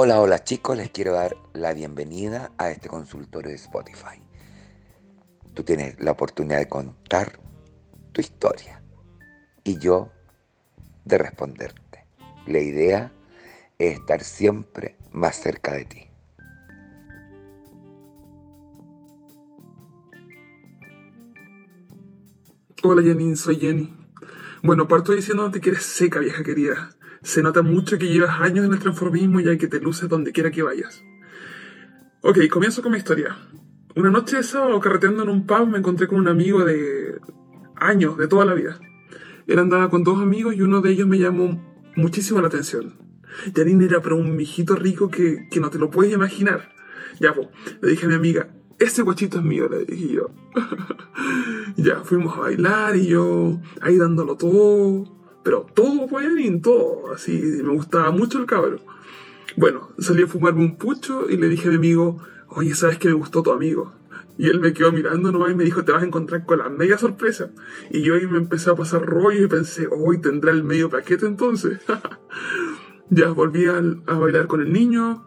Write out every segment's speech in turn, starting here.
Hola, hola chicos, les quiero dar la bienvenida a este consultorio de Spotify. Tú tienes la oportunidad de contar tu historia y yo de responderte. La idea es estar siempre más cerca de ti. Hola Janine, soy Jenny. Bueno, parto diciéndote que eres seca, vieja querida. Se nota mucho que llevas años en el transformismo y hay que te luces donde quiera que vayas. Ok, comienzo con mi historia. Una noche de sábado, carreteando en un pub, me encontré con un amigo de años, de toda la vida. Él andaba con dos amigos y uno de ellos me llamó muchísimo la atención. Janine era pero un mijito rico que, que no te lo puedes imaginar. Ya, pues, le dije a mi amiga, ese guachito es mío, le dije yo. ya, fuimos a bailar y yo ahí dándolo todo. Pero todo, en todo. Así, me gustaba mucho el cabrón. Bueno, salí a fumarme un pucho y le dije a mi amigo, oye, ¿sabes que me gustó tu amigo? Y él me quedó mirando nomás y me dijo, te vas a encontrar con la media sorpresa. Y yo ahí me empecé a pasar rollo y pensé, hoy tendrá el medio paquete entonces. ya volví a, a bailar con el niño,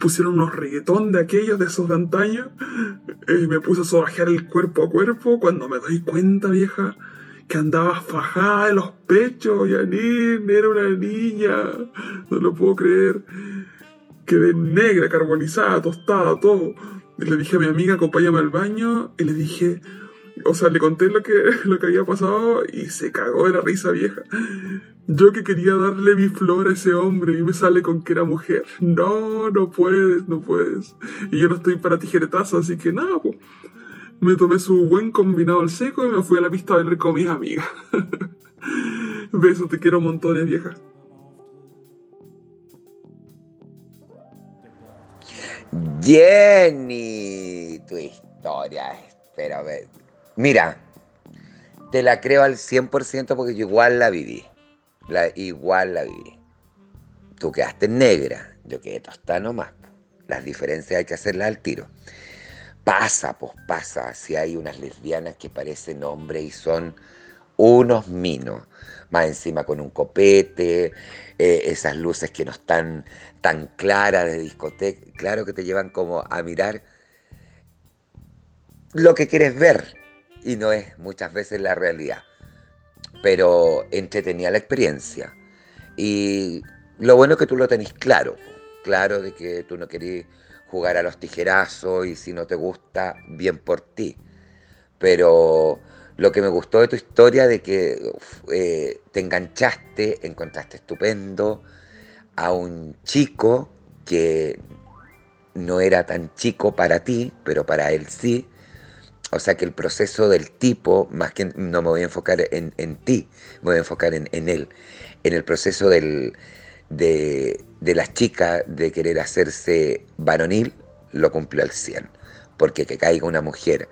pusieron unos reggaetón de aquellos, de esos de antaño. Me puse a sobajear el cuerpo a cuerpo cuando me doy cuenta, vieja, que andaba fajada en los pechos. Janine era una niña. No lo puedo creer. Quedé negra, carbonizada, tostada, todo. Y le dije a mi amiga, acompáñame al baño. Y le dije, o sea, le conté lo que, lo que había pasado y se cagó de la risa vieja. Yo que quería darle mi flor a ese hombre y me sale con que era mujer. No, no puedes, no puedes. Y yo no estoy para tijeretazos, así que nada, pues. Me tomé su buen combinado al seco y me fui a la pista a bailar con mis amigas. Besos, te quiero montones, vieja. Jenny, tu historia, pero a ver. Mira, te la creo al 100% porque yo igual la viví. Igual la viví. Tú quedaste negra, yo quedé tostada nomás. Las diferencias hay que hacerlas al tiro. Pasa, pues pasa. Si hay unas lesbianas que parecen hombres y son unos minos. Más encima con un copete, eh, esas luces que no están tan claras de discoteca. Claro que te llevan como a mirar lo que quieres ver y no es muchas veces la realidad. Pero entretenía la experiencia. Y lo bueno es que tú lo tenés claro, claro de que tú no querés jugar a los tijerazos y si no te gusta, bien por ti. Pero lo que me gustó de tu historia de que eh, te enganchaste, encontraste estupendo a un chico que no era tan chico para ti, pero para él sí, o sea que el proceso del tipo, más que no me voy a enfocar en, ti, me voy a enfocar en, él, en el proceso del, de, de las chicas de querer hacerse varonil, lo cumplió al 100. Porque que caiga una mujer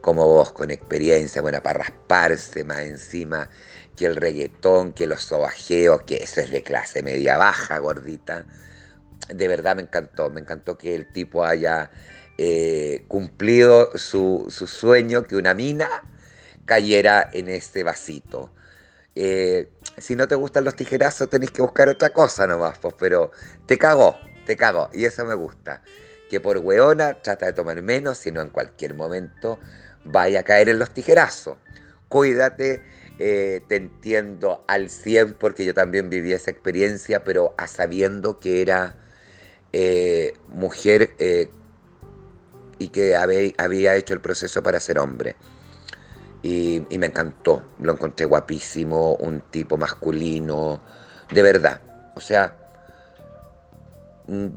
como vos, con experiencia, buena para rasparse más encima, que el reggaetón, que los sobajeos, que eso es de clase media baja, gordita. De verdad me encantó, me encantó que el tipo haya eh, cumplido su, sueño que una mina cayera en este vasito. Eh, si no te gustan los tijerazos, tenés que buscar otra cosa nomás, pues, pero te cagó, te cagó, y eso me gusta. Que por weona trata de tomar menos, sino en cualquier momento vaya a caer en los tijerazos. Cuídate, eh, te entiendo al 100 porque yo también viví esa experiencia, pero a sabiendo que era mujer y que había hecho el proceso para ser hombre. Y, me encantó, lo encontré guapísimo, un tipo masculino, de verdad. O sea,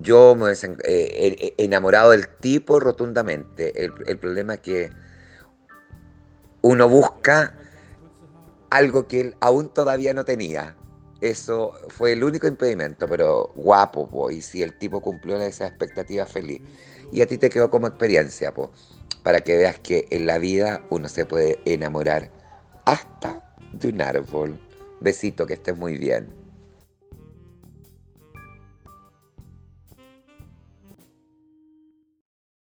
yo me he enamorado del tipo rotundamente. El, el problema es que uno busca algo que él aún todavía no tenía. Eso fue el único impedimento, pero guapo, y si el tipo cumplió esa expectativa feliz y a ti te quedó como experiencia, pues, para que veas que en la vida uno se puede enamorar hasta de un árbol. Besito, que estés muy bien.